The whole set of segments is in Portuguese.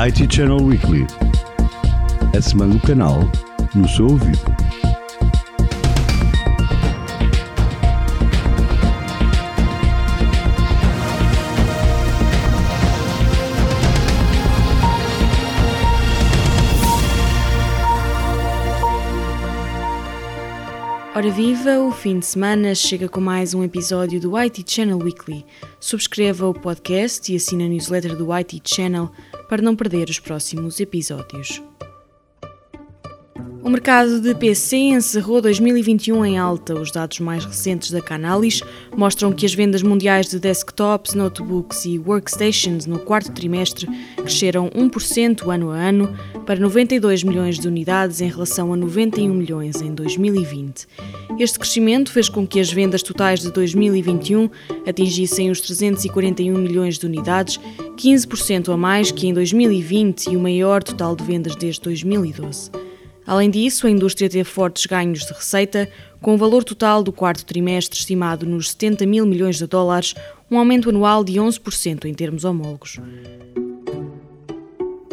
IT Channel Weekly. A semana do canal no seu ouvido. Ora viva, o fim de semana chega com mais um episódio do IT Channel Weekly. Subscreva o podcast e assine a newsletter do IT Channel para não perder os próximos episódios. O mercado de PC encerrou 2021 em alta. Os dados mais recentes da Canalys mostram que as vendas mundiais de desktops, notebooks e workstations no quarto trimestre cresceram 1% ano a ano para 92 milhões de unidades em relação a 91 milhões em 2020. Este crescimento fez com que as vendas totais de 2021 atingissem os 341 milhões de unidades, 15% a mais que em 2020 e o maior total de vendas desde 2012. Além disso, a indústria teve fortes ganhos de receita, com o valor total do quarto trimestre estimado nos 70 mil milhões de dólares, um aumento anual de 11% em termos homólogos.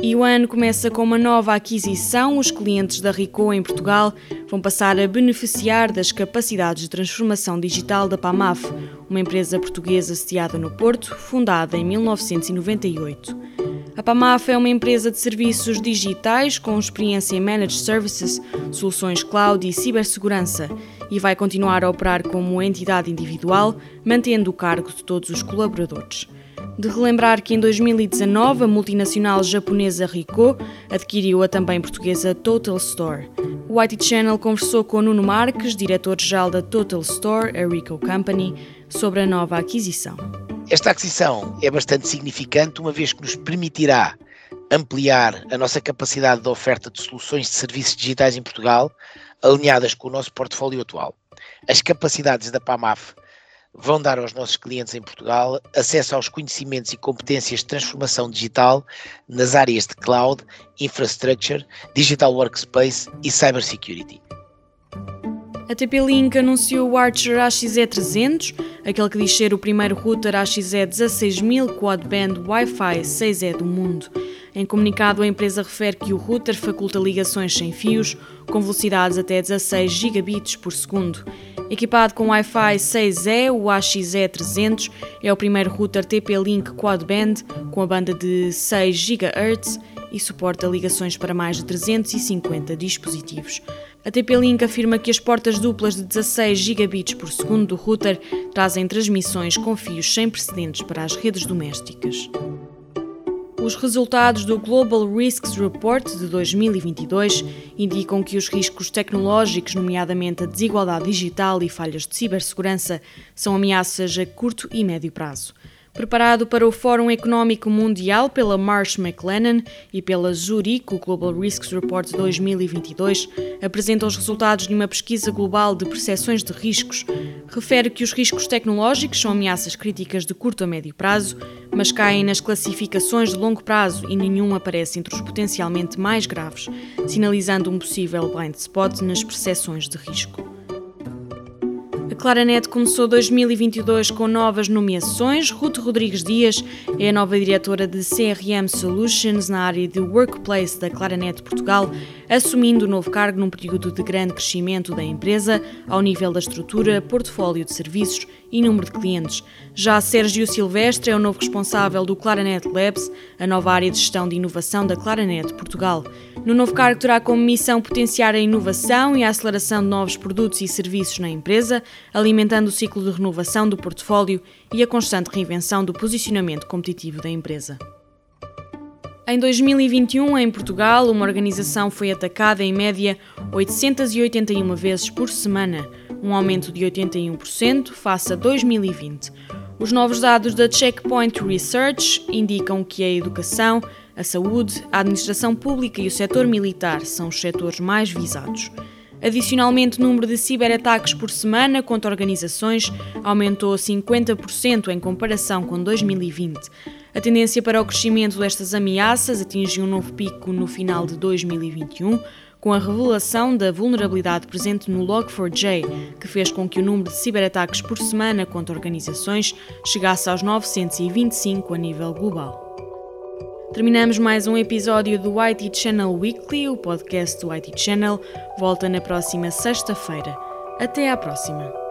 E o ano começa com uma nova aquisição. Os clientes da Ricoh em Portugal vão passar a beneficiar das capacidades de transformação digital da PAMAF, uma empresa portuguesa sediada no Porto, fundada em 1998. A PAMAF é uma empresa de serviços digitais com experiência em Managed Services, soluções cloud e cibersegurança e vai continuar a operar como entidade individual, mantendo o cargo de todos os colaboradores. De relembrar que em 2019 a multinacional japonesa Ricoh adquiriu a também portuguesa Total Store. O IT Channel conversou com Nuno Marques, diretor-geral da Total Store, a Ricoh Company, sobre a nova aquisição. Esta aquisição é bastante significante, uma vez que nos permitirá ampliar a nossa capacidade de oferta de soluções de serviços digitais em Portugal, alinhadas com o nosso portfólio atual. As capacidades da PAMAF vão dar aos nossos clientes em Portugal acesso aos conhecimentos e competências de transformação digital nas áreas de cloud, infrastructure, digital workspace e cybersecurity. A TP-Link anunciou o Archer AXE300, aquele que diz ser o primeiro router AXE 16000 quad-band Wi-Fi 6E do mundo. Em comunicado, a empresa refere que o router faculta ligações sem fios com velocidades até 16 gigabits por segundo. Equipado com Wi-Fi 6E, o AXE300 é o primeiro router TP-Link quad-band com a banda de 6 GHz e suporta ligações para mais de 350 dispositivos. A TP-Link afirma que as portas duplas de 16 gigabits por segundo do router trazem transmissões com fios sem precedentes para as redes domésticas. Os resultados do Global Risks Report de 2022 indicam que os riscos tecnológicos, nomeadamente a desigualdade digital e falhas de cibersegurança, são ameaças a curto e médio prazo preparado para o Fórum Económico Mundial pela Marsh McLennan e pela Zurich, Global Risks Report 2022 apresenta os resultados de uma pesquisa global de percepções de riscos. Refere que os riscos tecnológicos são ameaças críticas de curto a médio prazo, mas caem nas classificações de longo prazo e nenhum aparece entre os potencialmente mais graves, sinalizando um possível blind spot nas percepções de risco. A Claranet começou 2022 com novas nomeações. Ruth Rodrigues Dias é a nova diretora de CRM Solutions na área de Workplace da Claranet Portugal, assumindo o novo cargo num período de grande crescimento da empresa, ao nível da estrutura, portfólio de serviços e número de clientes. Já Sérgio Silvestre é o novo responsável do Claranet Labs, a nova área de gestão de inovação da Claranet Portugal. No novo cargo terá como missão potenciar a inovação e a aceleração de novos produtos e serviços na empresa, alimentando o ciclo de renovação do portfólio e a constante reinvenção do posicionamento competitivo da empresa. Em 2021, em Portugal, uma organização foi atacada em média 881 vezes por semana, um aumento de 81% face a 2020. Os novos dados da Checkpoint Research indicam que a educação, a saúde, a administração pública e o setor militar são os setores mais visados. Adicionalmente, o número de ciberataques por semana contra organizações aumentou 50% em comparação com 2020. A tendência para o crescimento destas ameaças atingiu um novo pico no final de 2021, com a revelação da vulnerabilidade presente no Log4j, que fez com que o número de ciberataques por semana contra organizações chegasse aos 925 a nível global. Terminamos mais um episódio do IT Channel Weekly, o podcast do IT Channel. Volta na próxima sexta-feira. Até à próxima.